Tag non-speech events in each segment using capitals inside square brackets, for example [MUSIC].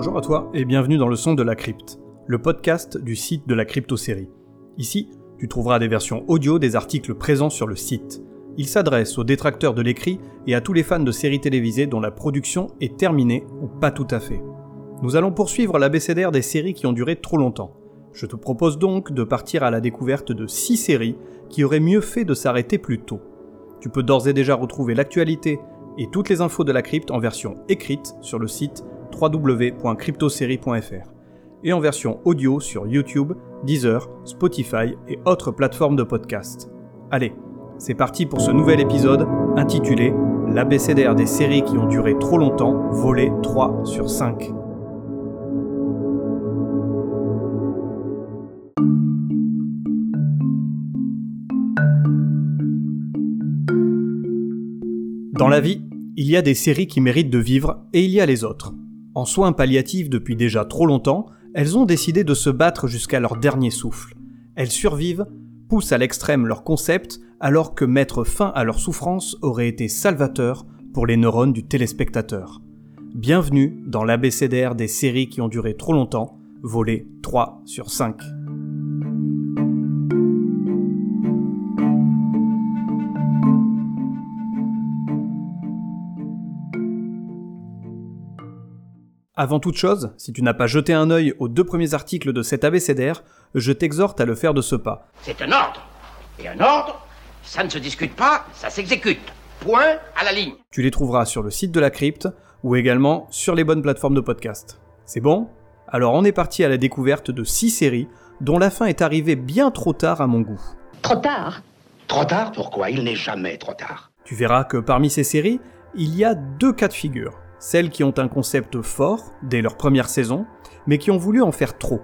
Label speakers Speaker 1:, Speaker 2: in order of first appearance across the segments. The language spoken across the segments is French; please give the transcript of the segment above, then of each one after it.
Speaker 1: Bonjour à toi et bienvenue dans le son de la crypte, le podcast du site de la crypto-série. Ici, tu trouveras des versions audio des articles présents sur le site. Il s'adresse aux détracteurs de l'écrit et à tous les fans de séries télévisées dont la production est terminée ou pas tout à fait. Nous allons poursuivre l'abécédaire des séries qui ont duré trop longtemps. Je te propose donc de partir à la découverte de 6 séries qui auraient mieux fait de s'arrêter plus tôt. Tu peux d'ores et déjà retrouver l'actualité et toutes les infos de la crypte en version écrite sur le site www.cryptosérie.fr et en version audio sur YouTube, Deezer, Spotify et autres plateformes de podcast. Allez, c'est parti pour ce nouvel épisode intitulé L'abécédaire des séries qui ont duré trop longtemps, volé 3 sur 5. Dans la vie, il y a des séries qui méritent de vivre et il y a les autres. En soins palliatifs depuis déjà trop longtemps, elles ont décidé de se battre jusqu'à leur dernier souffle. Elles survivent, poussent à l'extrême leur concept, alors que mettre fin à leur souffrance aurait été salvateur pour les neurones du téléspectateur. Bienvenue dans l'abécédaire des séries qui ont duré trop longtemps, volé 3 sur 5. Avant toute chose, si tu n'as pas jeté un œil aux deux premiers articles de cet abécédaire, je t'exhorte à le faire de ce pas.
Speaker 2: C'est un ordre. Et un ordre, ça ne se discute pas, ça s'exécute. Point à la ligne.
Speaker 1: Tu les trouveras sur le site de la crypte ou également sur les bonnes plateformes de podcast. C'est bon? Alors on est parti à la découverte de six séries dont la fin est arrivée bien trop tard à mon goût.
Speaker 3: Trop tard?
Speaker 2: Trop tard? Pourquoi? Il n'est jamais trop tard.
Speaker 1: Tu verras que parmi ces séries, il y a deux cas de figure celles qui ont un concept fort dès leur première saison, mais qui ont voulu en faire trop,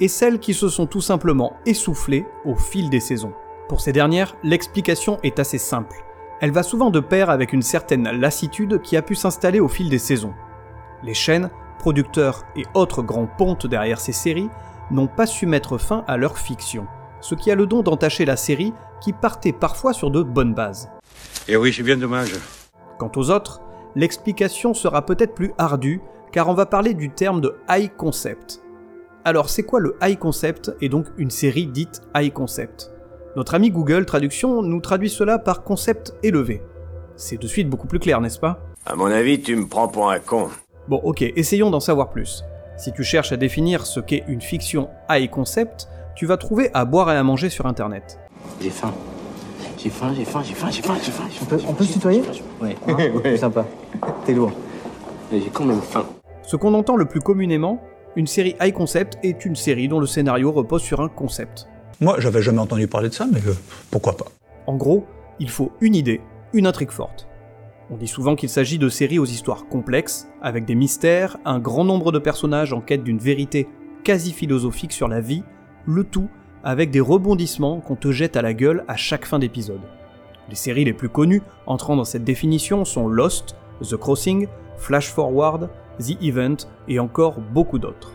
Speaker 1: et celles qui se sont tout simplement essoufflées au fil des saisons. Pour ces dernières, l'explication est assez simple. Elle va souvent de pair avec une certaine lassitude qui a pu s'installer au fil des saisons. Les chaînes, producteurs et autres grands pontes derrière ces séries n'ont pas su mettre fin à leur fiction, ce qui a le don d'entacher la série qui partait parfois sur de bonnes bases.
Speaker 4: Et eh oui, c'est bien dommage.
Speaker 1: Quant aux autres, l'explication sera peut-être plus ardue, car on va parler du terme de high concept. Alors c'est quoi le high concept et donc une série dite high concept? Notre ami Google Traduction nous traduit cela par concept élevé. C'est de suite beaucoup plus clair, n'est-ce pas?
Speaker 4: À mon avis, tu me prends pour un con.
Speaker 1: Bon ok, essayons d'en savoir plus. Si tu cherches à définir ce qu'est une fiction high concept, tu vas trouver à boire et à manger sur internet.
Speaker 2: J'ai faim. J'ai faim, j'ai faim, j'ai faim, j'ai faim, j'ai faim.
Speaker 5: On peut, on peut se tutoyer
Speaker 2: Ouais.
Speaker 5: C'est sympa. T'es lourd.
Speaker 2: Mais j'ai quand même faim.
Speaker 1: Ce qu'on entend le plus communément, une série high concept est une série dont le scénario repose sur un concept.
Speaker 6: Moi, j'avais jamais entendu parler de ça, mais euh, pourquoi pas
Speaker 1: En gros, il faut une idée, une intrigue forte. On dit souvent qu'il s'agit de séries aux histoires complexes, avec des mystères, un grand nombre de personnages en quête d'une vérité quasi philosophique sur la vie, le tout avec des rebondissements qu'on te jette à la gueule à chaque fin d'épisode. Les séries les plus connues entrant dans cette définition sont Lost, The Crossing, Flash Forward, The Event et encore beaucoup d'autres.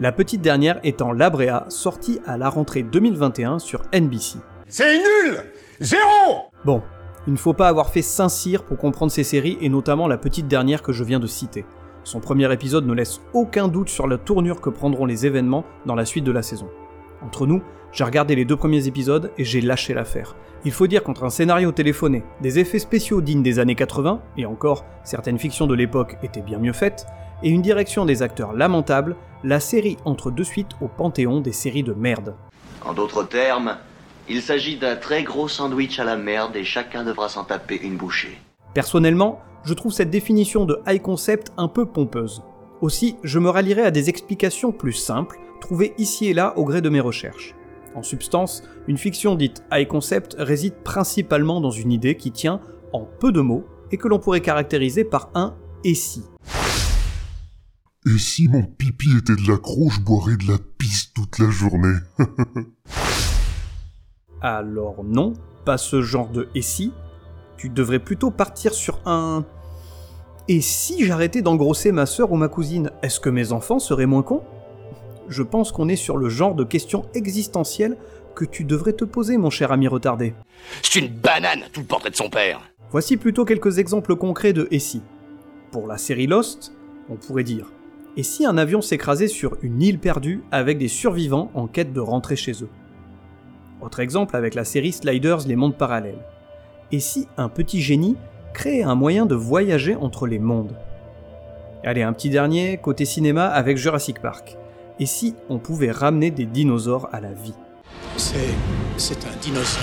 Speaker 1: La petite dernière étant La Brea, sortie à la rentrée 2021 sur NBC.
Speaker 7: C'est nul Zéro
Speaker 1: Bon, il ne faut pas avoir fait Saint-Cyr pour comprendre ces séries et notamment la petite dernière que je viens de citer. Son premier épisode ne laisse aucun doute sur la tournure que prendront les événements dans la suite de la saison. Entre nous, j'ai regardé les deux premiers épisodes et j'ai lâché l'affaire. Il faut dire qu'entre un scénario téléphoné, des effets spéciaux dignes des années 80, et encore, certaines fictions de l'époque étaient bien mieux faites, et une direction des acteurs lamentable, la série entre de suite au panthéon des séries de merde.
Speaker 8: En d'autres termes, il s'agit d'un très gros sandwich à la merde et chacun devra s'en taper une bouchée.
Speaker 1: Personnellement, je trouve cette définition de high concept un peu pompeuse. Aussi, je me rallierai à des explications plus simples, trouvées ici et là au gré de mes recherches. En substance, une fiction dite high concept réside principalement dans une idée qui tient en peu de mots et que l'on pourrait caractériser par un et si.
Speaker 7: Et si mon pipi était de la croche, je boirais de la pisse toute la journée. [LAUGHS]
Speaker 1: Alors non, pas ce genre de et si. Tu devrais plutôt partir sur un et si j'arrêtais d'engrosser ma sœur ou ma cousine, est-ce que mes enfants seraient moins cons? Je pense qu'on est sur le genre de questions existentielles que tu devrais te poser, mon cher ami retardé.
Speaker 2: C'est une banane, tout le portrait de son père.
Speaker 1: Voici plutôt quelques exemples concrets de et si. Pour la série Lost, on pourrait dire Et si un avion s'écrasait sur une île perdue avec des survivants en quête de rentrer chez eux? Autre exemple avec la série Sliders Les mondes parallèles. Et si un petit génie créait un moyen de voyager entre les mondes? Allez, un petit dernier, côté cinéma avec Jurassic Park. Et si on pouvait ramener des dinosaures à la vie?
Speaker 3: C'est. c'est un dinosaure.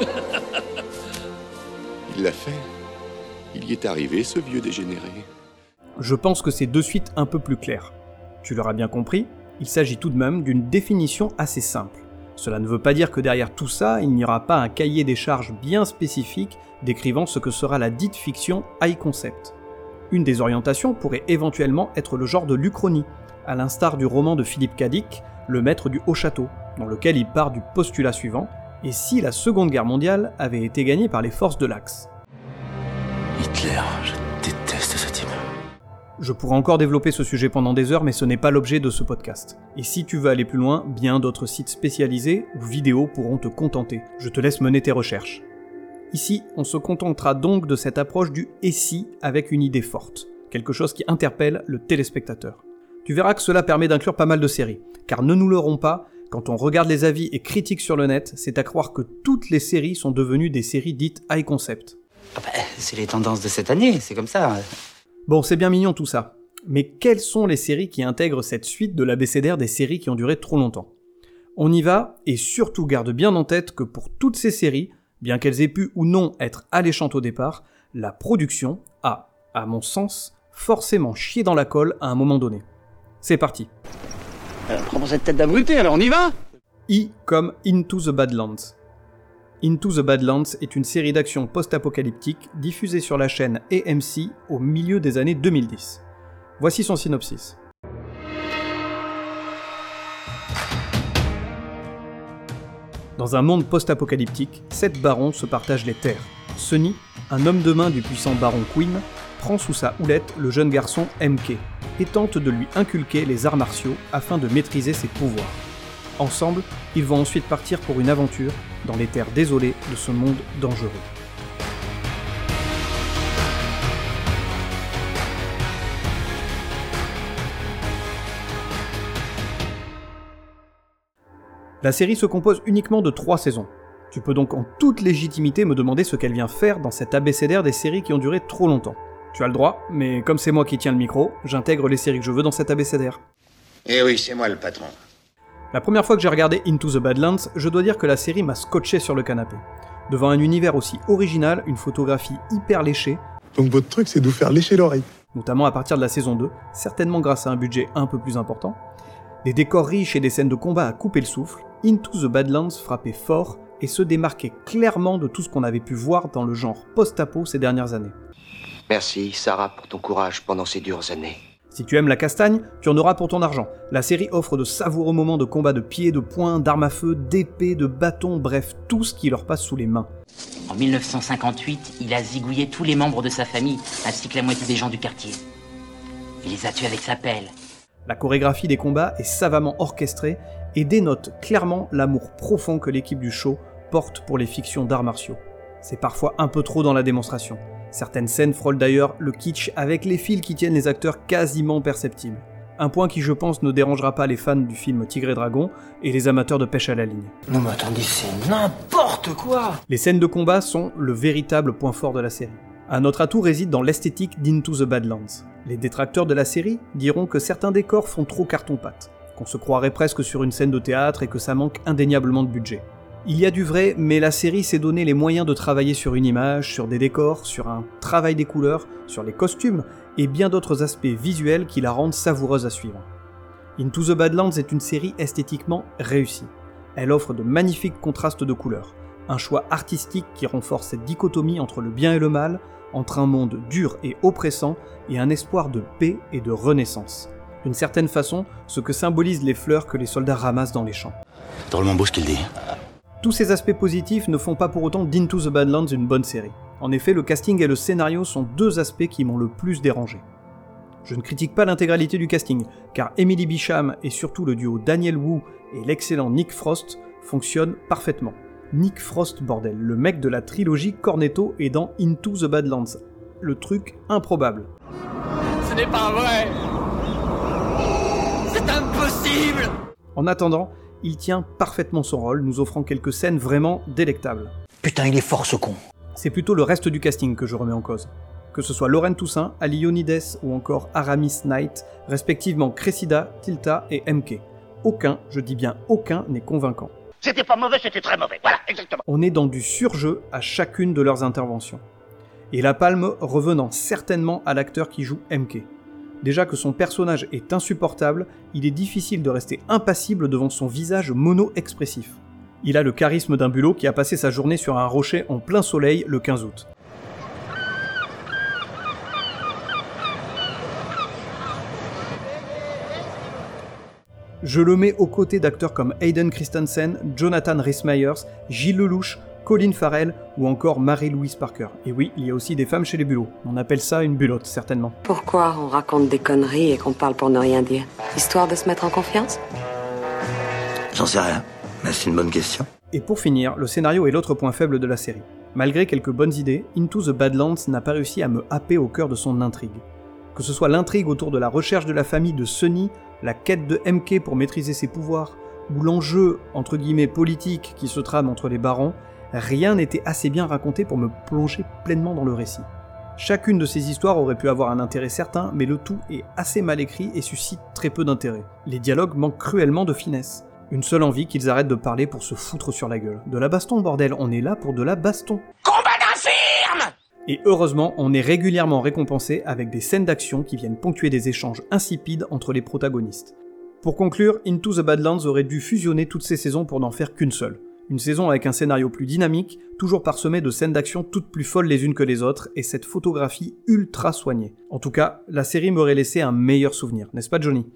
Speaker 3: [LAUGHS]
Speaker 9: Il l'a fait. Il y est arrivé, ce vieux dégénéré.
Speaker 1: Je pense que c'est de suite un peu plus clair. Tu l'auras bien compris, il s'agit tout de même d'une définition assez simple. Cela ne veut pas dire que derrière tout ça, il n'y aura pas un cahier des charges bien spécifique décrivant ce que sera la dite fiction high concept. Une des orientations pourrait éventuellement être le genre de l'Uchronie, à l'instar du roman de Philippe Cadic, Le Maître du Haut Château, dans lequel il part du postulat suivant et si la Seconde Guerre mondiale avait été gagnée par les forces de l'Axe.
Speaker 3: Hitler, je déteste ce type.
Speaker 1: Je pourrais encore développer ce sujet pendant des heures, mais ce n'est pas l'objet de ce podcast. Et si tu veux aller plus loin, bien d'autres sites spécialisés ou vidéos pourront te contenter. Je te laisse mener tes recherches. Ici, on se contentera donc de cette approche du et si avec une idée forte, quelque chose qui interpelle le téléspectateur. Tu verras que cela permet d'inclure pas mal de séries, car ne nous leurrons pas, quand on regarde les avis et critiques sur le net, c'est à croire que toutes les séries sont devenues des séries dites high concept.
Speaker 10: Ah bah, c'est les tendances de cette année, c'est comme ça.
Speaker 1: Bon, c'est bien mignon tout ça. Mais quelles sont les séries qui intègrent cette suite de l'abécédaire des séries qui ont duré trop longtemps? On y va, et surtout garde bien en tête que pour toutes ces séries, bien qu'elles aient pu ou non être alléchantes au départ, la production a, à mon sens, forcément chié dans la colle à un moment donné. C'est parti.
Speaker 2: Euh, prends cette tête d'abruté, alors on y va
Speaker 1: I comme Into the Badlands. Into the Badlands est une série d'action post-apocalyptique diffusée sur la chaîne AMC au milieu des années 2010. Voici son synopsis. Dans un monde post-apocalyptique, sept barons se partagent les terres. Sunny, un homme de main du puissant baron Queen, prend sous sa houlette le jeune garçon MK et tente de lui inculquer les arts martiaux afin de maîtriser ses pouvoirs. Ensemble, ils vont ensuite partir pour une aventure dans les terres désolées de ce monde dangereux. La série se compose uniquement de trois saisons. Tu peux donc en toute légitimité me demander ce qu'elle vient faire dans cet abécédaire des séries qui ont duré trop longtemps. Tu as le droit, mais comme c'est moi qui tiens le micro, j'intègre les séries que je veux dans cet abécédaire.
Speaker 2: Eh oui, c'est moi le patron.
Speaker 1: La première fois que j'ai regardé Into the Badlands, je dois dire que la série m'a scotché sur le canapé. Devant un univers aussi original, une photographie hyper léchée,
Speaker 11: Donc votre truc, c'est de vous faire lécher l'oreille.
Speaker 1: notamment à partir de la saison 2, certainement grâce à un budget un peu plus important, des décors riches et des scènes de combat à couper le souffle, Into the Badlands frappait fort et se démarquait clairement de tout ce qu'on avait pu voir dans le genre post-apo ces dernières années.
Speaker 2: Merci, Sarah, pour ton courage pendant ces dures années.
Speaker 1: Si tu aimes la castagne, tu en auras pour ton argent. La série offre de savoureux moments de combat de pieds, de poings, d'armes à feu, d'épées, de bâtons, bref, tout ce qui leur passe sous les mains.
Speaker 10: En 1958, il a zigouillé tous les membres de sa famille, ainsi que la moitié des gens du quartier. Il les a tués avec sa pelle.
Speaker 1: La chorégraphie des combats est savamment orchestrée et dénote clairement l'amour profond que l'équipe du show porte pour les fictions d'arts martiaux. C'est parfois un peu trop dans la démonstration. Certaines scènes frôlent d'ailleurs le kitsch avec les fils qui tiennent les acteurs quasiment perceptibles. Un point qui je pense ne dérangera pas les fans du film Tigre et Dragon et les amateurs de pêche à la ligne.
Speaker 3: Non mais attendez, c'est n'importe quoi
Speaker 1: Les scènes de combat sont le véritable point fort de la série. Un autre atout réside dans l'esthétique d'Into the Badlands. Les détracteurs de la série diront que certains décors font trop carton-pâte, qu'on se croirait presque sur une scène de théâtre et que ça manque indéniablement de budget. Il y a du vrai, mais la série s'est donné les moyens de travailler sur une image, sur des décors, sur un travail des couleurs, sur les costumes et bien d'autres aspects visuels qui la rendent savoureuse à suivre. Into the Badlands est une série esthétiquement réussie. Elle offre de magnifiques contrastes de couleurs, un choix artistique qui renforce cette dichotomie entre le bien et le mal, entre un monde dur et oppressant et un espoir de paix et de renaissance. D'une certaine façon, ce que symbolisent les fleurs que les soldats ramassent dans les champs.
Speaker 3: Drôlement beau ce qu'il dit.
Speaker 1: Tous ces aspects positifs ne font pas pour autant d'Into the Badlands une bonne série. En effet, le casting et le scénario sont deux aspects qui m'ont le plus dérangé. Je ne critique pas l'intégralité du casting, car Emily Bicham et surtout le duo Daniel Wu et l'excellent Nick Frost fonctionnent parfaitement. Nick Frost, bordel, le mec de la trilogie Cornetto est dans Into the Badlands. Le truc improbable.
Speaker 12: n'est pas vrai C'est impossible
Speaker 1: En attendant, il tient parfaitement son rôle, nous offrant quelques scènes vraiment délectables.
Speaker 5: Putain, il est fort ce con.
Speaker 1: C'est plutôt le reste du casting que je remets en cause. Que ce soit Lauren Toussaint, Ali Yonides ou encore Aramis Knight, respectivement Cressida, Tilta et MK. Aucun, je dis bien aucun, n'est convaincant.
Speaker 2: C'était pas mauvais, c'était très mauvais. Voilà, exactement.
Speaker 1: On est dans du surjeu à chacune de leurs interventions. Et la palme revenant certainement à l'acteur qui joue MK. Déjà que son personnage est insupportable, il est difficile de rester impassible devant son visage mono-expressif. Il a le charisme d'un bulot qui a passé sa journée sur un rocher en plein soleil le 15 août. Je le mets aux côtés d'acteurs comme Hayden Christensen, Jonathan Rhys-Meyers, Gilles Lelouch, Colin Farrell ou encore Marie-Louise Parker. Et oui, il y a aussi des femmes chez les bulots. On appelle ça une bulotte, certainement.
Speaker 13: Pourquoi on raconte des conneries et qu'on parle pour ne rien dire Histoire de se mettre en confiance
Speaker 14: J'en sais rien, mais c'est une bonne question.
Speaker 1: Et pour finir, le scénario est l'autre point faible de la série. Malgré quelques bonnes idées, Into the Badlands n'a pas réussi à me happer au cœur de son intrigue. Que ce soit l'intrigue autour de la recherche de la famille de Sunny, la quête de MK pour maîtriser ses pouvoirs, ou l'enjeu, entre guillemets, politique qui se trame entre les barons, rien n'était assez bien raconté pour me plonger pleinement dans le récit. Chacune de ces histoires aurait pu avoir un intérêt certain, mais le tout est assez mal écrit et suscite très peu d'intérêt. Les dialogues manquent cruellement de finesse. Une seule envie qu'ils arrêtent de parler pour se foutre sur la gueule. De la baston, bordel, on est là pour de la baston. Et heureusement, on est régulièrement récompensé avec des scènes d'action qui viennent ponctuer des échanges insipides entre les protagonistes. Pour conclure, Into the Badlands aurait dû fusionner toutes ces saisons pour n'en faire qu'une seule. Une saison avec un scénario plus dynamique, toujours parsemé de scènes d'action toutes plus folles les unes que les autres, et cette photographie ultra soignée. En tout cas, la série m'aurait laissé un meilleur souvenir, n'est-ce pas Johnny?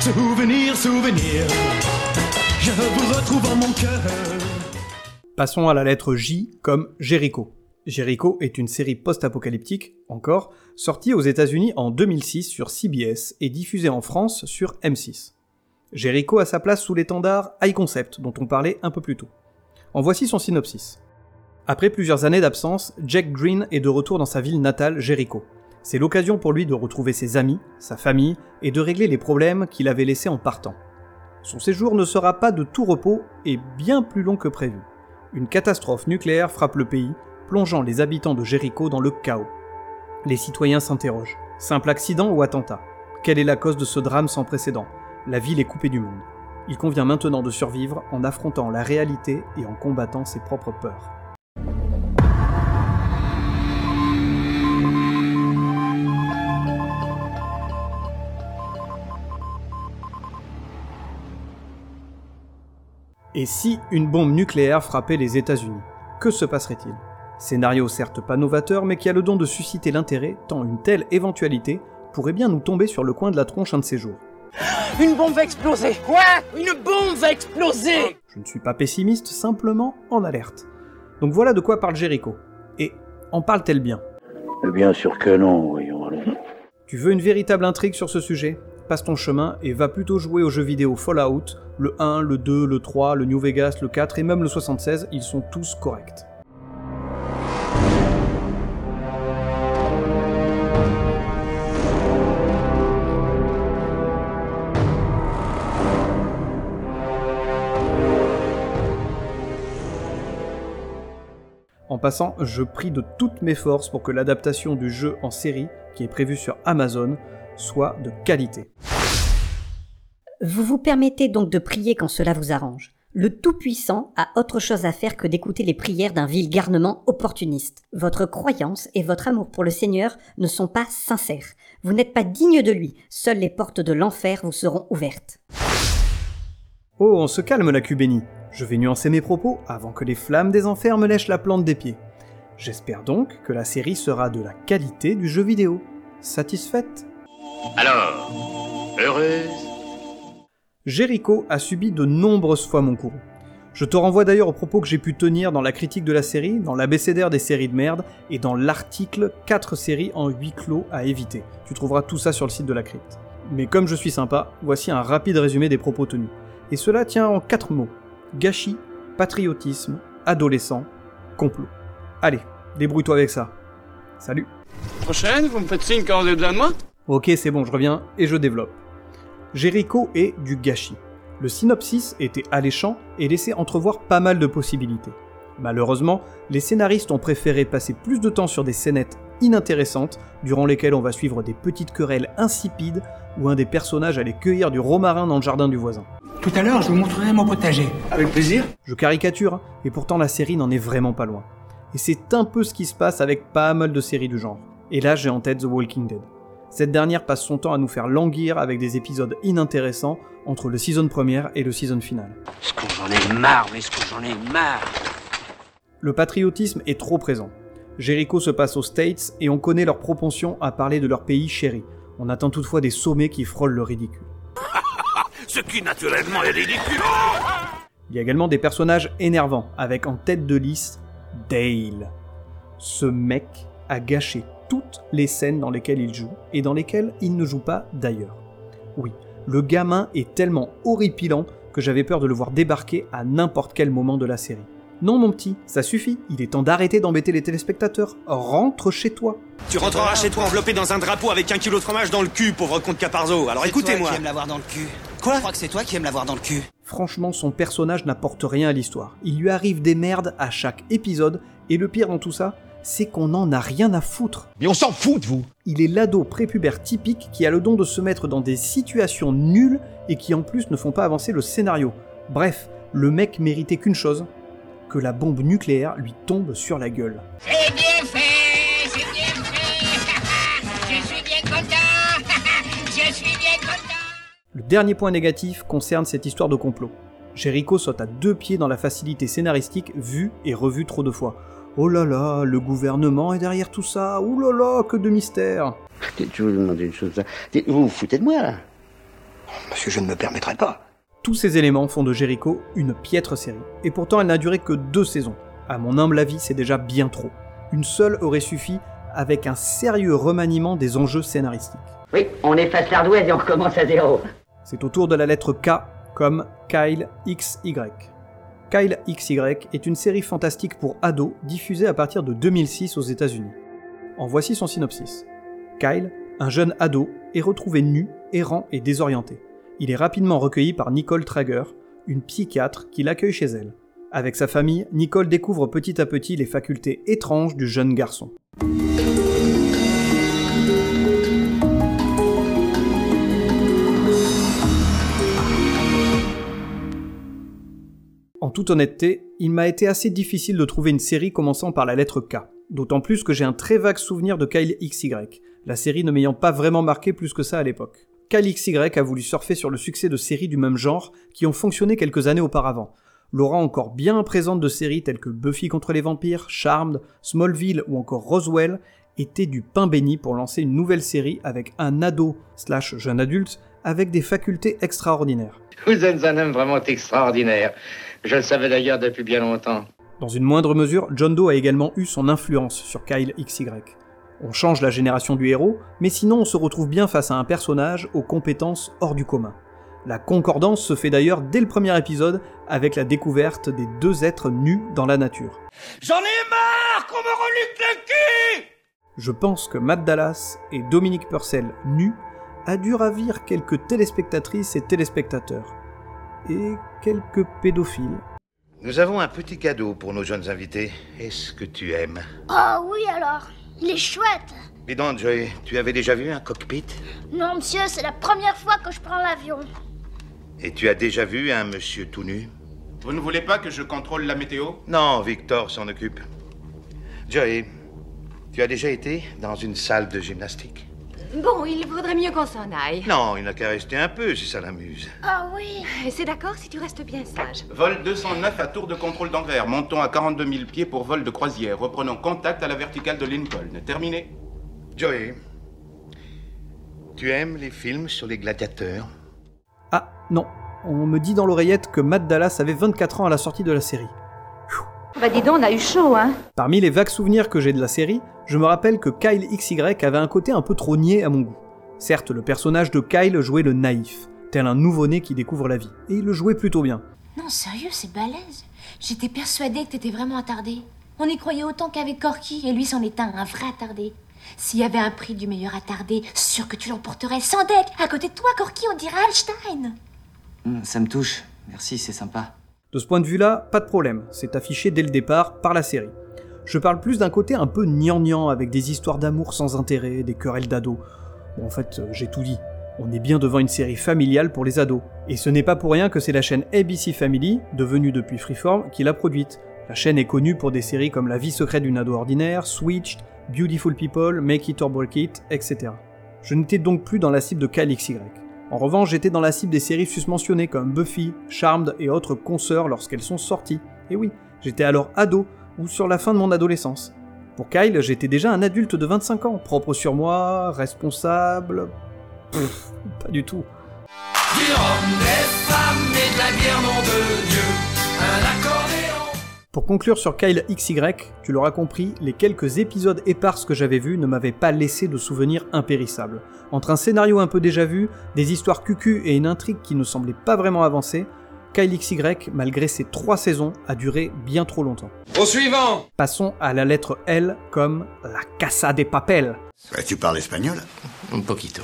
Speaker 15: Souvenir, souvenir, je vous retrouve en mon cœur.
Speaker 1: Passons à la lettre J comme Jericho. Jericho est une série post-apocalyptique, encore, sortie aux États-Unis en 2006 sur CBS et diffusée en France sur M6. Jericho a sa place sous l'étendard High Concept dont on parlait un peu plus tôt. En voici son synopsis. Après plusieurs années d'absence, Jack Green est de retour dans sa ville natale, Jericho. C'est l'occasion pour lui de retrouver ses amis, sa famille, et de régler les problèmes qu'il avait laissés en partant. Son séjour ne sera pas de tout repos et bien plus long que prévu. Une catastrophe nucléaire frappe le pays, plongeant les habitants de Jericho dans le chaos. Les citoyens s'interrogent. Simple accident ou attentat? Quelle est la cause de ce drame sans précédent? La ville est coupée du monde. Il convient maintenant de survivre en affrontant la réalité et en combattant ses propres peurs. Et si une bombe nucléaire frappait les États-Unis Que se passerait-il? Scénario certes pas novateur, mais qui a le don de susciter l'intérêt, tant une telle éventualité pourrait bien nous tomber sur le coin de la tronche un de ces jours. [GASPS]
Speaker 12: Une bombe va exploser Quoi? Une bombe va exploser
Speaker 1: Je ne suis pas pessimiste, simplement en alerte. Donc voilà de quoi parle Jericho. Et en parle-t-elle bien?
Speaker 16: Bien sûr que non, voyons allons.
Speaker 1: Tu veux une véritable intrigue sur ce sujet? Passe ton chemin et va plutôt jouer aux jeux vidéo Fallout, le 1, le 2, le 3, le New Vegas, le 4 et même le 76, ils sont tous corrects. En passant, je prie de toutes mes forces pour que l'adaptation du jeu en série, qui est prévue sur Amazon, soit de qualité.
Speaker 17: Vous vous permettez donc de prier quand cela vous arrange. Le Tout-Puissant a autre chose à faire que d'écouter les prières d'un vil garnement opportuniste. Votre croyance et votre amour pour le Seigneur ne sont pas sincères. Vous n'êtes pas digne de lui. Seules les portes de l'enfer vous seront ouvertes.
Speaker 1: Oh, on se calme la Cubénie. Je vais nuancer mes propos avant que les flammes des enfers me lèchent la plante des pieds. J'espère donc que la série sera de la qualité du jeu vidéo. Satisfaite?
Speaker 2: Alors, heureuse?
Speaker 1: Jericho a subi de nombreuses fois mon courroux. Je te renvoie d'ailleurs aux propos que j'ai pu tenir dans la critique de la série, dans l'abécédaire des séries de merde, et dans l'article 4 séries en 8 clos à éviter. Tu trouveras tout ça sur le site de la crypte. Mais comme je suis sympa, voici un rapide résumé des propos tenus. Et cela tient en 4 mots. Gâchis, patriotisme, adolescent, complot. Allez, débrouille-toi avec ça. Salut.
Speaker 12: Prochaine, vous me faites signe quand vous avez besoin de moi?
Speaker 1: Ok, c'est bon, je reviens et je développe. Jericho est du gâchis. Le synopsis était alléchant et laissait entrevoir pas mal de possibilités. Malheureusement, les scénaristes ont préféré passer plus de temps sur des scénettes inintéressantes, durant lesquelles on va suivre des petites querelles insipides où un des personnages allait cueillir du romarin dans le jardin du voisin.
Speaker 18: Tout à l'heure, je vous montrerai mon potager. Avec plaisir.
Speaker 1: Je caricature, hein, et pourtant la série n'en est vraiment pas loin. Et c'est un peu ce qui se passe avec pas mal de séries du genre. Et là, j'ai en tête The Walking Dead. Cette dernière passe son temps à nous faire languir avec des épisodes inintéressants entre le season première et le season final.
Speaker 2: Ce que j'en ai marre, mais ce que j'en ai marre?
Speaker 1: Le patriotisme est trop présent. Jericho se passe aux States et on connaît leur propension à parler de leur pays chéri. On attend toutefois des sommets qui frôlent le ridicule.
Speaker 2: Ce qui naturellement est ridicule
Speaker 1: Il y a également des personnages énervants, avec en tête de liste Dale. Ce mec a gâché toutes les scènes dans lesquelles il joue, et dans lesquelles il ne joue pas d'ailleurs. Oui, le gamin est tellement horripilant que j'avais peur de le voir débarquer à n'importe quel moment de la série. Non mon petit, ça suffit, il est temps d'arrêter d'embêter les téléspectateurs. Rentre chez toi.
Speaker 19: Tu rentreras chez toi enveloppé dans un drapeau avec un kilo de fromage dans le cul, pauvre comte Caparzo. Alors écoutez-moi.
Speaker 20: qui aime l'avoir dans le cul.
Speaker 19: Quoi
Speaker 20: Je crois que c'est toi qui aimes l'avoir dans le cul.
Speaker 1: Franchement, son personnage n'apporte rien à l'histoire. Il lui arrive des merdes à chaque épisode, et le pire dans tout ça, c'est qu'on n'en a rien à foutre.
Speaker 19: Mais on s'en fout de vous
Speaker 1: Il est l'ado prépubère typique qui a le don de se mettre dans des situations nulles et qui en plus ne font pas avancer le scénario. Bref, le mec méritait qu'une chose, que la bombe nucléaire lui tombe sur la gueule.
Speaker 12: C'est bien fait,
Speaker 1: Le dernier point négatif concerne cette histoire de complot. Jericho saute à deux pieds dans la facilité scénaristique vue et revue trop de fois. Oh là là, le gouvernement est derrière tout ça, ouh là là, que de mystère
Speaker 14: Je vous demander une chose. Vous vous foutez de moi, là
Speaker 19: Monsieur, je ne me permettrai pas.
Speaker 1: Tous ces éléments font de Jericho une piètre série. Et pourtant, elle n'a duré que deux saisons. À mon humble avis, c'est déjà bien trop. Une seule aurait suffi avec un sérieux remaniement des enjeux scénaristiques.
Speaker 10: Oui, on efface l'ardouez et on recommence à zéro.
Speaker 1: C'est au tour de la lettre K comme Kyle XY. Kyle XY est une série fantastique pour ados diffusée à partir de 2006 aux États-Unis. En voici son synopsis. Kyle, un jeune ado, est retrouvé nu, errant et désorienté. Il est rapidement recueilli par Nicole Trager, une psychiatre qui l'accueille chez elle. Avec sa famille, Nicole découvre petit à petit les facultés étranges du jeune garçon. En toute honnêteté, il m'a été assez difficile de trouver une série commençant par la lettre K, d'autant plus que j'ai un très vague souvenir de Kyle XY, la série ne m'ayant pas vraiment marqué plus que ça à l'époque. Kyle XY a voulu surfer sur le succès de séries du même genre qui ont fonctionné quelques années auparavant. L'aura encore bien présente de séries telles que Buffy contre les vampires, Charmed, Smallville ou encore Roswell était du pain béni pour lancer une nouvelle série avec un ado slash jeune adulte avec des facultés extraordinaires.
Speaker 2: Vous êtes un homme vraiment extraordinaire. Je le savais d'ailleurs depuis bien longtemps.
Speaker 1: Dans une moindre mesure, John Doe a également eu son influence sur Kyle XY. On change la génération du héros, mais sinon on se retrouve bien face à un personnage aux compétences hors du commun. La concordance se fait d'ailleurs dès le premier épisode avec la découverte des deux êtres nus dans la nature.
Speaker 12: J'en ai marre qu'on me reluque le cul
Speaker 1: Je pense que Matt Dallas et Dominique Purcell nus a dû ravir quelques téléspectatrices et téléspectateurs. Et quelques pédophiles.
Speaker 21: Nous avons un petit cadeau pour nos jeunes invités. Est-ce que tu aimes?
Speaker 22: Oh oui alors, il est chouette.
Speaker 21: Dis donc, Joey, tu avais déjà vu un cockpit?
Speaker 22: Non monsieur, c'est la première fois que je prends l'avion.
Speaker 21: Et tu as déjà vu un monsieur tout nu?
Speaker 23: Vous ne voulez pas que je contrôle la météo?
Speaker 21: Non, Victor s'en occupe. Joey, tu as déjà été dans une salle de gymnastique?
Speaker 24: Bon, il vaudrait mieux qu'on s'en aille.
Speaker 21: Non, il n'a qu'à rester un peu si ça l'amuse.
Speaker 22: Ah oui.
Speaker 24: C'est d'accord si tu restes bien sage.
Speaker 23: Vol 209 à tour de contrôle d'Anvers. Montons à 42 000 pieds pour vol de croisière. Reprenons contact à la verticale de Lincoln. Terminé.
Speaker 21: Joey, tu aimes les films sur les gladiateurs?
Speaker 1: Ah, non. On me dit dans l'oreillette que Matt Dallas avait 24 ans à la sortie de la série.
Speaker 24: Bah dis donc, on a eu chaud, hein
Speaker 1: Parmi les vagues souvenirs que j'ai de la série, je me rappelle que Kyle XY avait un côté un peu trop niais à mon goût. Certes, le personnage de Kyle jouait le naïf, tel un nouveau-né qui découvre la vie, et il le jouait plutôt bien.
Speaker 25: Non, sérieux, c'est balèze. J'étais persuadée que t'étais vraiment attardé. On y croyait autant qu'avec Corky, et lui c'en est un, un vrai attardé. S'il y avait un prix du meilleur attardé, sûr que tu l'emporterais sans deck. À côté de toi, Corky, on dirait Einstein.
Speaker 5: Hum, ça me touche. Merci, c'est sympa.
Speaker 1: De ce point de vue-là, pas de problème, c'est affiché dès le départ par la série. Je parle plus d'un côté un peu gnangnan avec des histoires d'amour sans intérêt, des querelles d'ados. En fait, euh, j'ai tout dit. On est bien devant une série familiale pour les ados. Et ce n'est pas pour rien que c'est la chaîne ABC Family, devenue depuis Freeform, qui l'a produite. La chaîne est connue pour des séries comme La vie secrète d'une ado ordinaire, Switched, Beautiful People, Make It or Break It, etc. Je n'étais donc plus dans la cible de Kyle XY. En revanche, j'étais dans la cible des séries susmentionnées comme Buffy, Charmed et autres consoeurs lorsqu'elles sont sorties. Et oui, j'étais alors ado, ou sur la fin de mon adolescence. Pour Kyle, j'étais déjà un adulte de 25 ans, propre sur moi, responsable... Pas du tout. Pour conclure sur Kyle XY, tu l'auras compris, les quelques épisodes épars que j'avais vus ne m'avaient pas laissé de souvenirs impérissables. Entre un scénario un peu déjà vu, des histoires cucu et une intrigue qui ne semblait pas vraiment avancer, Kyle XY, malgré ses trois saisons, a duré bien trop longtemps.
Speaker 15: Au suivant
Speaker 1: Passons à la lettre L comme la Casa de Papel.
Speaker 14: Bah, tu parles espagnol?
Speaker 3: Un poquito.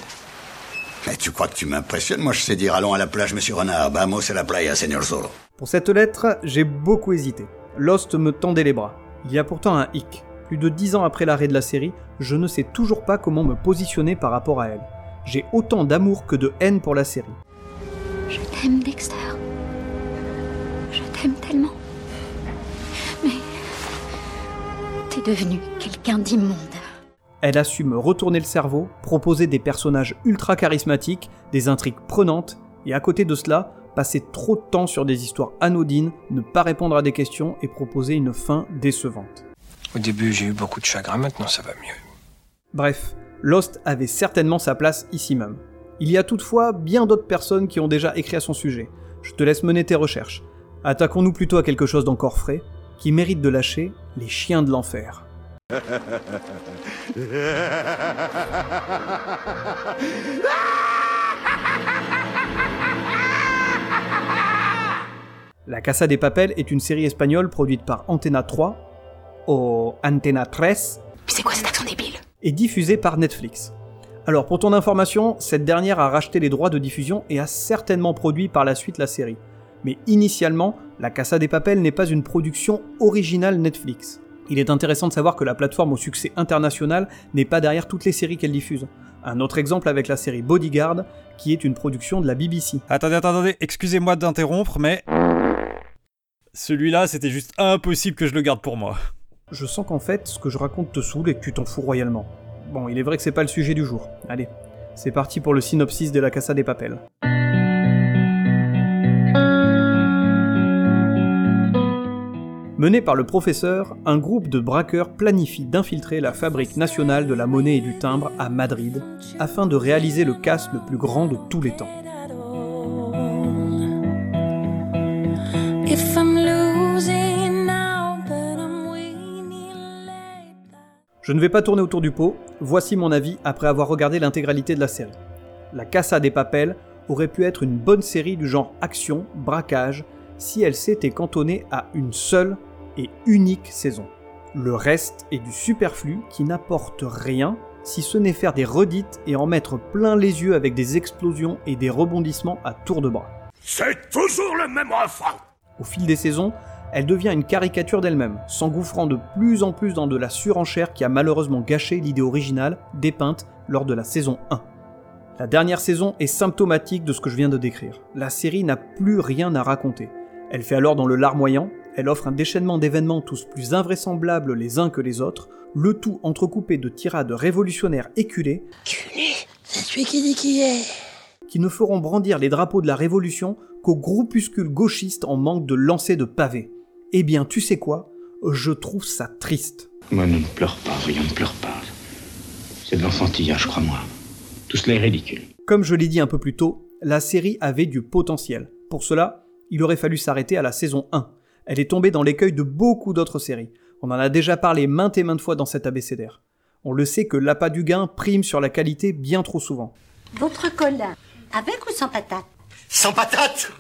Speaker 14: Mais tu crois que tu m'impressionnes? Moi, je sais dire allons à la plage, monsieur Renard. Vamos a la playa, señor Zorro.
Speaker 1: Pour cette lettre, j'ai beaucoup hésité. Lost me tendait les bras. Il y a pourtant un hic. Plus de dix ans après l'arrêt de la série, je ne sais toujours pas comment me positionner par rapport à elle. J'ai autant d'amour que de haine pour la série.
Speaker 24: Je t'aime, Dexter. Je t'aime tellement. Mais. T'es devenu quelqu'un d'immonde.
Speaker 1: Elle a su me retourner le cerveau, proposer des personnages ultra charismatiques, des intrigues prenantes, et à côté de cela, passer trop de temps sur des histoires anodines, ne pas répondre à des questions et proposer une fin décevante.
Speaker 26: Au début, j'ai eu beaucoup de chagrin, maintenant ça va mieux.
Speaker 1: Bref, Lost avait certainement sa place ici même. Il y a toutefois bien d'autres personnes qui ont déjà écrit à son sujet. Je te laisse mener tes recherches. Attaquons-nous plutôt à quelque chose d'encore frais, qui mérite de lâcher les chiens de l'enfer. [LAUGHS] La Casa des Papel est une série espagnole produite par Antena 3, ou Antena 3,
Speaker 24: C'est quoi cet accent débile?
Speaker 1: et diffusée par Netflix. Alors pour ton information, cette dernière a racheté les droits de diffusion et a certainement produit par la suite la série. Mais initialement, La Casa des Papel n'est pas une production originale Netflix. Il est intéressant de savoir que la plateforme au succès international n'est pas derrière toutes les séries qu'elle diffuse. Un autre exemple avec la série Bodyguard, qui est une production de la BBC.
Speaker 27: Attendez, attendez, excusez-moi d'interrompre, mais. Celui-là, c'était juste impossible que je le garde pour moi.
Speaker 1: Je sens qu'en fait, ce que je raconte te saoule et que tu t'en fous royalement. Bon, il est vrai que c'est pas le sujet du jour. Allez, c'est parti pour le synopsis de la Casa des Papel. Mené par le professeur, un groupe de braqueurs planifie d'infiltrer la fabrique nationale de la monnaie et du timbre à Madrid, afin de réaliser le casse le plus grand de tous les temps. Je ne vais pas tourner autour du pot, voici mon avis après avoir regardé l'intégralité de la série. La Casa des Papel aurait pu être une bonne série du genre action, braquage, si elle s'était cantonnée à une seule et unique saison. Le reste est du superflu qui n'apporte rien, si ce n'est faire des redites et en mettre plein les yeux avec des explosions et des rebondissements à tour de bras.
Speaker 15: C'est toujours le même refrain
Speaker 1: Au fil des saisons, elle devient une caricature d'elle-même, s'engouffrant de plus en plus dans de la surenchère qui a malheureusement gâché l'idée originale dépeinte lors de la saison 1. La dernière saison est symptomatique de ce que je viens de décrire. La série n'a plus rien à raconter. Elle fait alors dans le larmoyant, elle offre un déchaînement d'événements tous plus invraisemblables les uns que les autres, le tout entrecoupé de tirades révolutionnaires éculées
Speaker 28: C'est celui qui dit qui est.
Speaker 1: qui ne feront brandir les drapeaux de la révolution qu'aux groupuscules gauchistes en manque de lancer de pavés. Eh bien, tu sais quoi? Je trouve ça triste.
Speaker 16: Moi, ne pleure pas, voyons, ne pleure pas. C'est de l'enfantillage, crois-moi. Tout cela est ridicule.
Speaker 1: Comme je l'ai dit un peu plus tôt, la série avait du potentiel. Pour cela, il aurait fallu s'arrêter à la saison 1. Elle est tombée dans l'écueil de beaucoup d'autres séries. On en a déjà parlé maintes et maintes fois dans cet abécédaire. On le sait que l'appât du gain prime sur la qualité bien trop souvent.
Speaker 24: Votre colin, avec ou sans patate?
Speaker 15: Sans patate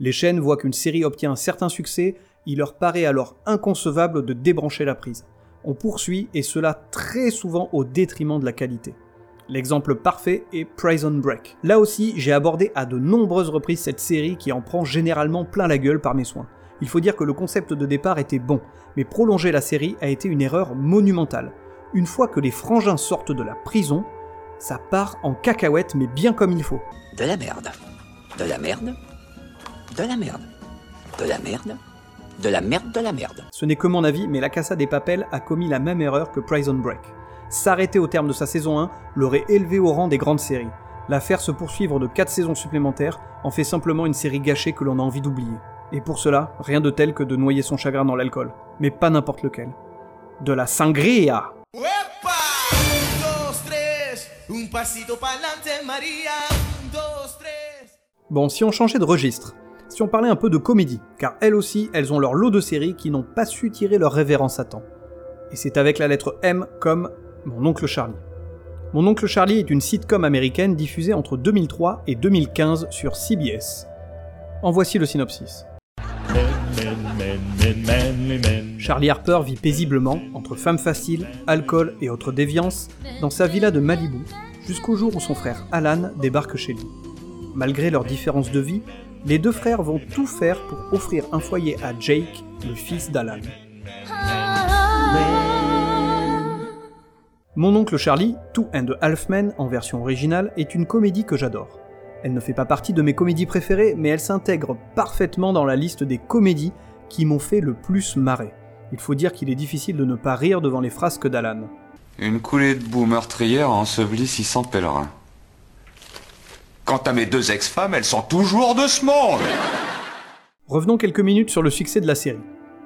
Speaker 1: Les chaînes voient qu'une série obtient un certain succès, il leur paraît alors inconcevable de débrancher la prise. On poursuit et cela très souvent au détriment de la qualité. L'exemple parfait est Prison Break. Là aussi, j'ai abordé à de nombreuses reprises cette série qui en prend généralement plein la gueule par mes soins. Il faut dire que le concept de départ était bon, mais prolonger la série a été une erreur monumentale. Une fois que les frangins sortent de la prison, ça part en cacahuète, mais bien comme il faut.
Speaker 29: De la merde. De la merde. De la merde. De la merde. De la merde, de la merde.
Speaker 1: Ce n'est que mon avis, mais la Casa des Papels a commis la même erreur que Prison Break. S'arrêter au terme de sa saison 1 l'aurait élevé au rang des grandes séries. La faire se poursuivre de 4 saisons supplémentaires en fait simplement une série gâchée que l'on a envie d'oublier. Et pour cela, rien de tel que de noyer son chagrin dans l'alcool. Mais pas n'importe lequel. De la sangria. Bon, si on changeait de registre, si on parlait un peu de comédie, car elles aussi, elles ont leur lot de séries qui n'ont pas su tirer leur révérence à temps. Et c'est avec la lettre M comme Mon oncle Charlie. Mon oncle Charlie est une sitcom américaine diffusée entre 2003 et 2015 sur CBS. En voici le synopsis. Charlie Harper vit paisiblement, entre femmes faciles, alcool et autres déviances, dans sa villa de Malibu, jusqu'au jour où son frère Alan débarque chez lui. Malgré leurs différences de vie, les deux frères vont tout faire pour offrir un foyer à Jake, le fils d'Alan. Mon oncle Charlie, Two and a Half Men en version originale, est une comédie que j'adore. Elle ne fait pas partie de mes comédies préférées, mais elle s'intègre parfaitement dans la liste des comédies qui m'ont fait le plus marrer. Il faut dire qu'il est difficile de ne pas rire devant les frasques d'Alan.
Speaker 30: Une coulée de boue meurtrière a enseveli 600 pèlerins. Quant à mes deux ex-femmes, elles sont toujours de ce monde
Speaker 1: Revenons quelques minutes sur le succès de la série.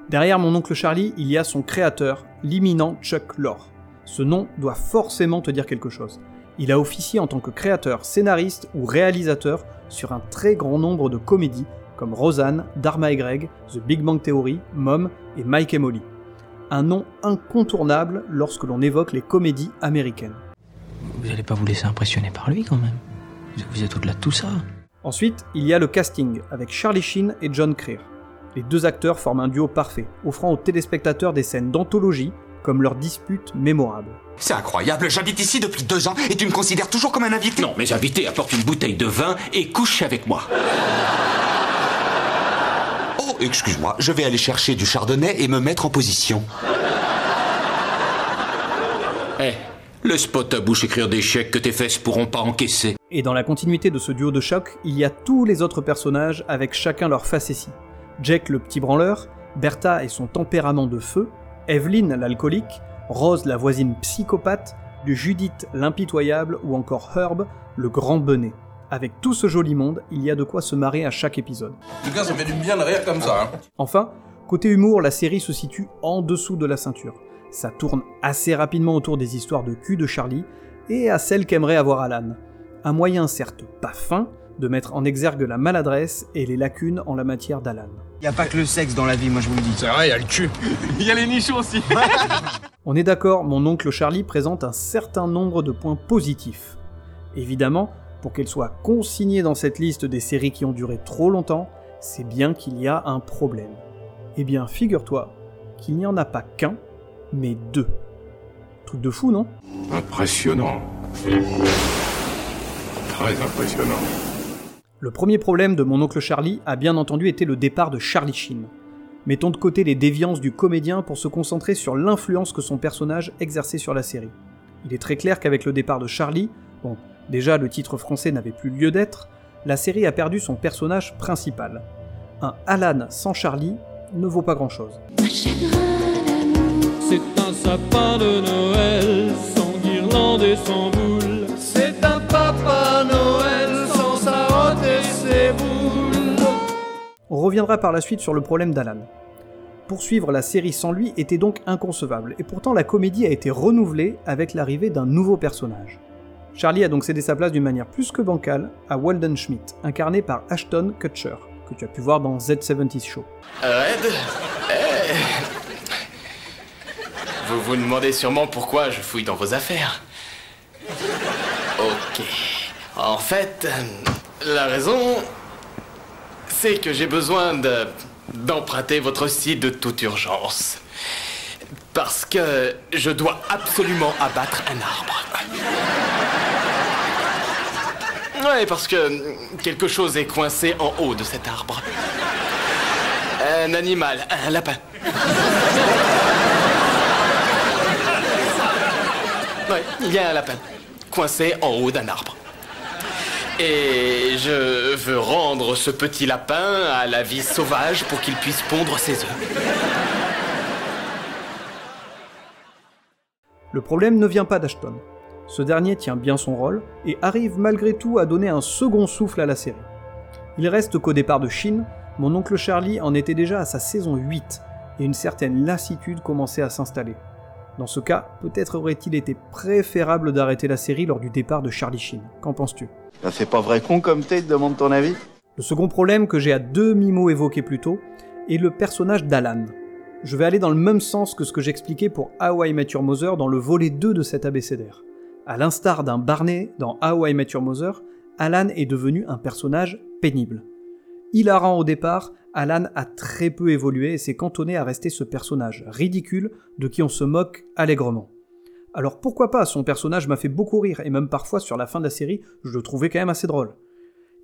Speaker 1: Derrière mon oncle Charlie, il y a son créateur, l'imminent Chuck Lorre. Ce nom doit forcément te dire quelque chose. Il a officié en tant que créateur, scénariste ou réalisateur sur un très grand nombre de comédies comme Roseanne, Dharma et Greg, The Big Bang Theory, Mom et Mike et Molly. Un nom incontournable lorsque l'on évoque les comédies américaines.
Speaker 31: Vous n'allez pas vous laisser impressionner par lui quand même. Vous- êtes au-delà de tout ça.
Speaker 1: Ensuite, il y a le casting avec Charlie Sheen et John Creer. Les deux acteurs forment un duo parfait, offrant aux téléspectateurs des scènes d'anthologie comme leur dispute mémorable.
Speaker 32: C'est incroyable, j'habite ici depuis deux ans et tu me considères toujours comme un invité
Speaker 33: Non, mes invités apportent une bouteille de vin et couchent avec moi.
Speaker 32: Oh, excuse-moi, je vais aller chercher du chardonnay et me mettre en position.
Speaker 33: Eh, le spot à bouche écrire des chèques que tes fesses pourront pas encaisser.
Speaker 1: Et dans la continuité de ce duo de choc, il y a tous les autres personnages avec chacun leur facétie. Jack le petit branleur, Bertha et son tempérament de feu, Evelyn l'alcoolique, Rose la voisine psychopathe, Judith l'impitoyable ou encore Herb le grand benet. Avec tout ce joli monde, il y a de quoi se marrer à chaque épisode.
Speaker 34: En tout cas, ça fait du bien de rire comme ça. hein.
Speaker 1: Enfin, côté humour, la série se situe en dessous de la ceinture. Ça tourne assez rapidement autour des histoires de cul de Charlie et à celles qu'aimerait avoir Alan. Un moyen certes pas fin de mettre en exergue la maladresse et les lacunes en la matière d'Alan.
Speaker 20: Y a pas que le sexe dans la vie, moi je vous le dis.
Speaker 34: C'est vrai, il y a le cul. [LAUGHS] Il y a les nichons aussi. [LAUGHS]
Speaker 1: On est d'accord, mon oncle Charlie présente un certain nombre de points positifs. Évidemment, pour qu'elle soit consignée dans cette liste des séries qui ont duré trop longtemps, c'est bien qu'il y a un problème. Eh bien, figure-toi qu'il n'y en a pas qu'un, mais deux. Truc de fou, non?
Speaker 3: Impressionnant. Très impressionnant.
Speaker 1: Le premier problème de mon oncle Charlie a bien entendu été le départ de Charlie Sheen. Mettons de côté les déviances du comédien pour se concentrer sur l'influence que son personnage exerçait sur la série. Il est très clair qu'avec le départ de Charlie, bon, déjà le titre français n'avait plus lieu d'être, la série a perdu son personnage principal. Un Alan sans Charlie ne vaut pas grand-chose.
Speaker 15: C'est un sapin de Noël sans guirlande et sans boule.
Speaker 1: Reviendra par la suite sur le problème d'Alan. Poursuivre la série sans lui était donc inconcevable, et pourtant la comédie a été renouvelée avec l'arrivée d'un nouveau personnage. Charlie a donc cédé sa place d'une manière plus que bancale à Walden Schmidt, incarné par Ashton Kutcher, que tu as pu voir dans Z70 Show.
Speaker 35: Red Eh. Vous vous demandez sûrement pourquoi je fouille dans vos affaires. Ok. En fait, euh, la raison, c'est que j'ai besoin de d'emprunter votre site de toute urgence. Parce que je dois absolument abattre un arbre. Ouais, parce que quelque chose est coincé en haut de cet arbre. Un animal, un lapin. Ouais, il y a un lapin coincé en haut d'un arbre. Et je veux rendre ce petit lapin à la vie sauvage pour qu'il puisse pondre ses œufs.
Speaker 1: Le problème ne vient pas d'Ashton. Ce dernier tient bien son rôle et arrive malgré tout à donner un second souffle à la série. Il reste qu'au départ de Chine, mon oncle Charlie en était déjà à sa saison 8 et une certaine lassitude commençait à s'installer. Dans ce cas, peut-être aurait-il été préférable d'arrêter la série lors du départ de Charlie Sheen. Qu'en penses-tu?
Speaker 36: Ça fait pas vrai con comme t'es, demande ton avis
Speaker 1: Le second problème que j'ai à demi-mot évoqué plus tôt est le personnage d'Alan. Je vais aller dans le même sens que ce que j'expliquais pour How I Met Your Mother dans le volet 2 de cet abécédaire. À l'instar d'un Barney dans How I Met Your Mother, Alan est devenu un personnage pénible. Hilarant au départ, Alan a très peu évolué et s'est cantonné à rester ce personnage ridicule de qui on se moque allègrement. Alors pourquoi pas, son personnage m'a fait beaucoup rire, et même parfois sur la fin de la série, je le trouvais quand même assez drôle.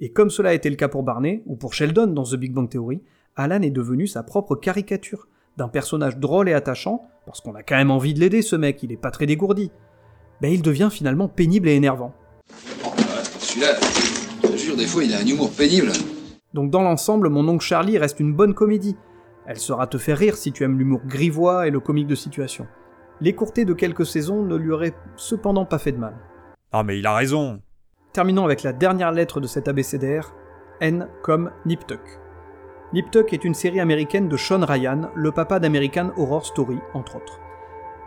Speaker 1: Et comme cela a été le cas pour Barney, ou pour Sheldon dans The Big Bang Theory, Alan est devenu sa propre caricature, d'un personnage drôle et attachant, parce qu'on a quand même envie de l'aider ce mec, il est pas très dégourdi. Ben il devient finalement pénible et énervant.
Speaker 37: Celui-là, je te jure, des fois, il a un humour pénible.
Speaker 1: Donc dans l'ensemble, mon oncle Charlie reste une bonne comédie. Elle saura te faire rire si tu aimes l'humour grivois et le comique de situation. L'écourter de quelques saisons ne lui aurait cependant pas fait de mal.
Speaker 27: Ah mais il a raison.
Speaker 1: Terminons avec la dernière lettre de cet abécédaire, N comme Nip Tuck. Nip Tuck est une série américaine de Sean Ryan, le papa d'American Horror Story, entre autres.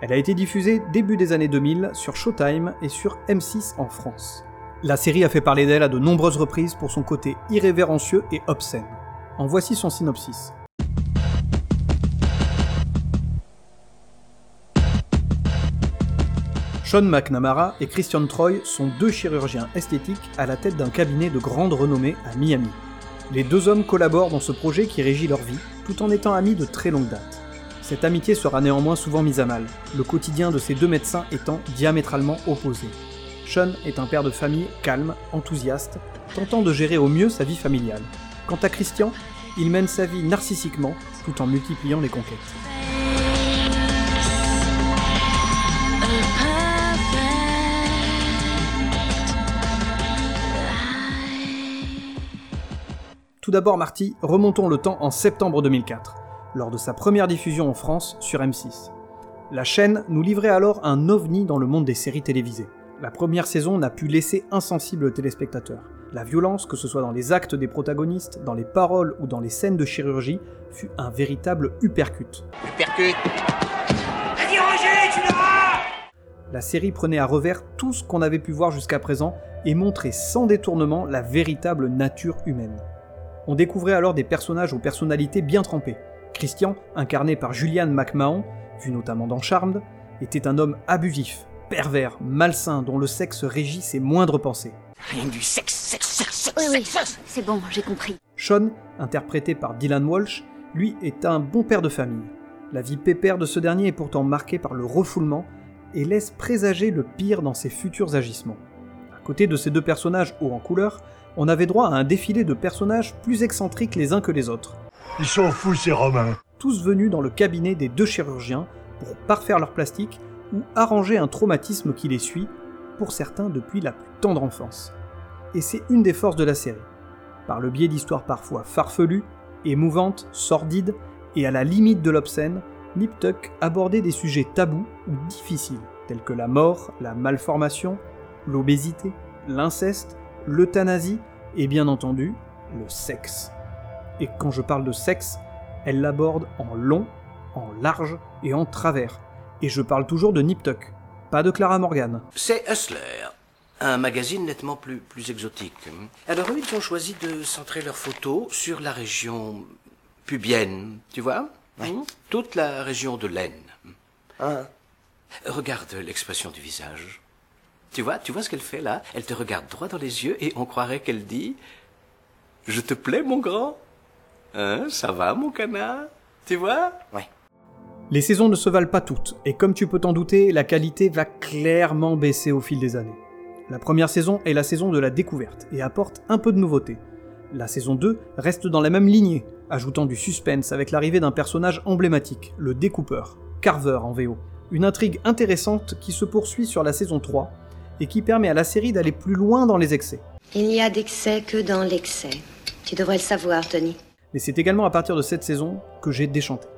Speaker 1: Elle a été diffusée début des années 2000 sur Showtime et sur M6 en France. La série a fait parler d'elle à de nombreuses reprises pour son côté irrévérencieux et obscène. En voici son synopsis. Sean McNamara et Christian Troy sont deux chirurgiens esthétiques à la tête d'un cabinet de grande renommée à Miami. Les deux hommes collaborent dans ce projet qui régit leur vie, tout en étant amis de très longue date. Cette amitié sera néanmoins souvent mise à mal, le quotidien de ces deux médecins étant diamétralement opposé. Sean est un père de famille calme, enthousiaste, tentant de gérer au mieux sa vie familiale. Quant à Christian, il mène sa vie narcissiquement tout en multipliant les conquêtes. Tout d'abord, Marty, remontons le temps en septembre 2004, lors de sa première diffusion en France sur M6. La chaîne nous livrait alors un ovni dans le monde des séries télévisées. La première saison n'a pu laisser insensible le téléspectateur. La violence, que ce soit dans les actes des protagonistes, dans les paroles ou dans les scènes de chirurgie, fut un véritable uppercut.
Speaker 29: Percute
Speaker 1: La série prenait à revers tout ce qu'on avait pu voir jusqu'à présent et montrait sans détournement la véritable nature humaine. On découvrait alors des personnages aux personnalités bien trempées. Christian, incarné par Julian McMahon, vu notamment dans Charmed, était un homme abusif, pervers, malsain, dont le sexe régit ses moindres pensées.
Speaker 29: Rien du sexe, sexe, sexe,
Speaker 24: Oui, oui,
Speaker 29: sexe
Speaker 24: c'est bon, j'ai compris.
Speaker 1: Sean, interprété par Dylan Walsh, lui est un bon père de famille. La vie pépère de ce dernier est pourtant marquée par le refoulement et laisse présager le pire dans ses futurs agissements. À côté de ces deux personnages hauts en couleur, on avait droit à un défilé de personnages plus excentriques les uns que les autres.
Speaker 38: Ils sont fous ces Romains.
Speaker 1: Tous venus dans le cabinet des deux chirurgiens pour parfaire leur plastique ou arranger un traumatisme qui les suit, pour certains depuis la plus tendre enfance. Et c'est une des forces de la série. Par le biais d'histoires parfois farfelues, émouvantes, sordides et à la limite de l'obscène, Nip Tuck abordait des sujets tabous ou difficiles, tels que la mort, la malformation, l'obésité, l'inceste, l'euthanasie et bien entendu le sexe. Et quand je parle de sexe, elle l'aborde en long, en large et en travers. Et je parle toujours de Nip Tuck, pas de Clara Morgan.
Speaker 39: C'est Hustler, un magazine nettement plus, plus exotique. Alors eux, ils ont choisi de centrer leurs photos sur la région pubienne, tu vois Hmm Toute la région de l'aine. Regarde l'expression du visage. Tu vois, tu vois ce qu'elle fait là? Elle te regarde droit dans les yeux et on croirait qu'elle dit Je te plais, mon grand Hein Ça va, mon canard Tu vois?
Speaker 29: Ouais.
Speaker 1: Les saisons ne se valent pas toutes, et comme tu peux t'en douter, la qualité va clairement baisser au fil des années. La première saison est la saison de la découverte, et apporte un peu de nouveauté. La saison 2 reste dans la même lignée, ajoutant du suspense avec l'arrivée d'un personnage emblématique, le découpeur, Carver en VO. Une intrigue intéressante qui se poursuit sur la saison 3, et qui permet à la série d'aller plus loin dans les excès.
Speaker 24: Il n'y a d'excès que dans l'excès. Tu devrais le savoir, Tony.
Speaker 1: Mais c'est également à partir de cette saison que j'ai déchanté.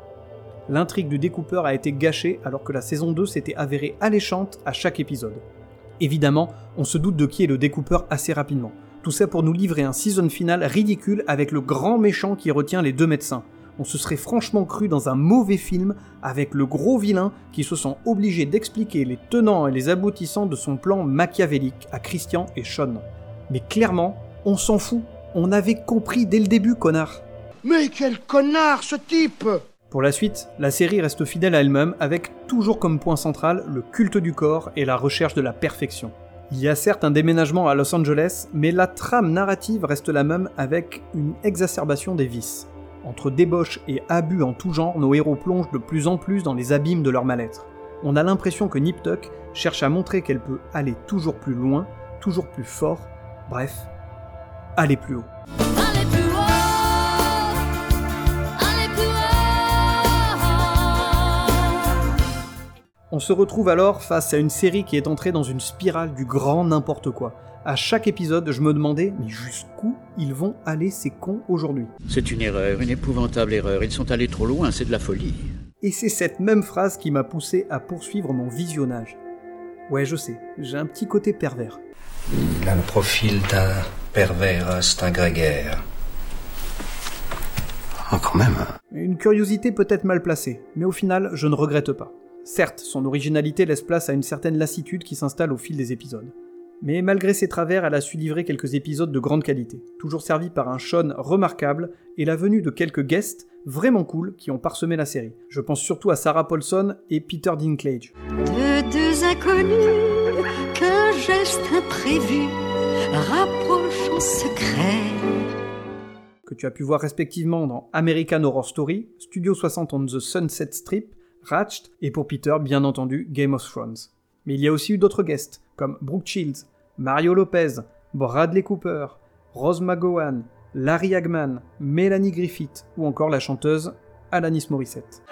Speaker 1: L'intrigue du découpeur a été gâchée alors que la saison 2 s'était avérée alléchante à chaque épisode. Évidemment, on se doute de qui est le découpeur assez rapidement. Tout ça pour nous livrer un season final ridicule avec le grand méchant qui retient les deux médecins. On se serait franchement cru dans un mauvais film avec le gros vilain qui se sent obligé d'expliquer les tenants et les aboutissants de son plan machiavélique à Christian et Sean. Mais clairement, on s'en fout. On avait compris dès le début, connard.
Speaker 38: Mais quel connard ce type
Speaker 1: Pour la suite, la série reste fidèle à elle-même avec toujours comme point central le culte du corps et la recherche de la perfection. Il y a certes un déménagement à Los Angeles, mais la trame narrative reste la même avec une exacerbation des vices. Entre débauche et abus en tout genre, nos héros plongent de plus en plus dans les abîmes de leur mal-être. On a l'impression que Nip Tuck cherche à montrer qu'elle peut aller toujours plus loin, toujours plus fort, bref, aller plus haut. On se retrouve alors face à une série qui est entrée dans une spirale du grand n'importe quoi. À chaque épisode, je me demandais, mais jusqu'où ils vont aller ces cons aujourd'hui?
Speaker 40: C'est une erreur, une épouvantable erreur. Ils sont allés trop loin, c'est de la folie.
Speaker 1: Et c'est cette même phrase qui m'a poussé à poursuivre mon visionnage. Ouais, je sais, j'ai un petit côté pervers.
Speaker 26: Il a le profil d'un pervers instinct grégaire.
Speaker 39: Oh, quand même.
Speaker 1: Une curiosité peut-être mal placée, mais au final, je ne regrette pas. Certes, son originalité laisse place à une certaine lassitude qui s'installe au fil des épisodes. Mais malgré ses travers, elle a su livrer quelques épisodes de grande qualité, toujours servis par un Sean remarquable et la venue de quelques guests vraiment cool qui ont parsemé la série. Je pense surtout à Sarah Paulson et Peter Dinklage.
Speaker 24: De deux inconnus, qu'un geste imprévu rapproche en secret.
Speaker 1: Que tu as pu voir respectivement dans American Horror Story, Studio 60 on the Sunset Strip, Ratched et pour Peter, bien entendu, Game of Thrones. Mais il y a aussi eu d'autres guests, comme Brooke Shields, Mario Lopez, Bradley Cooper, Rose McGowan, Larry Hagman, Melanie Griffith ou encore la chanteuse Alanis Morissette.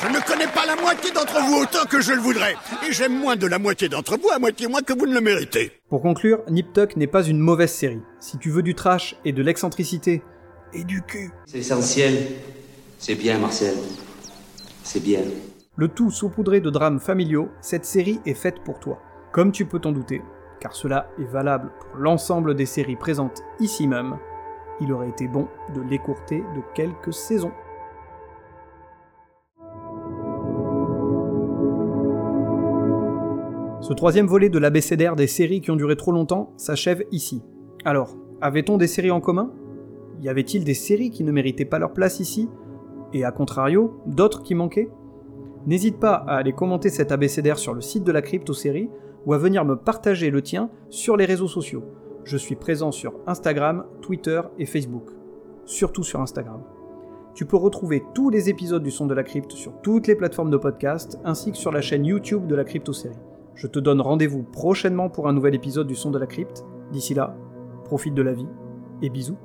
Speaker 38: Je ne connais pas la moitié d'entre vous autant que je le voudrais. Et j'aime moins de la moitié d'entre vous à moitié moins que vous ne le méritez.
Speaker 1: Pour conclure, Nip Tuck n'est pas une mauvaise série. Si tu veux du trash et de l'excentricité et du cul,
Speaker 29: C'est essentiel. C'est bien, Marcel. C'est bien.
Speaker 1: le tout saupoudré de drames familiaux, cette série est faite pour toi. Comme tu peux t'en douter, car cela est valable pour l'ensemble des séries présentes ici même, il aurait été bon de l'écourter de quelques saisons. Ce troisième volet de l'abécédaire des séries qui ont duré trop longtemps s'achève ici. Alors, avait-on des séries en commun? Y avait-il des séries qui ne méritaient pas leur place ici? Et à contrario, d'autres qui manquaient? N'hésite pas à aller commenter cet abécédaire sur le site de la crypto série ou à venir me partager le tien sur les réseaux sociaux. Je suis présent sur Instagram, Twitter et Facebook. Surtout sur Instagram. Tu peux retrouver tous les épisodes du Son de la Crypte sur toutes les plateformes de podcast ainsi que sur la chaîne YouTube de la crypto série. Je te donne rendez-vous prochainement pour un nouvel épisode du Son de la Crypte. D'ici là, profite de la vie et bisous.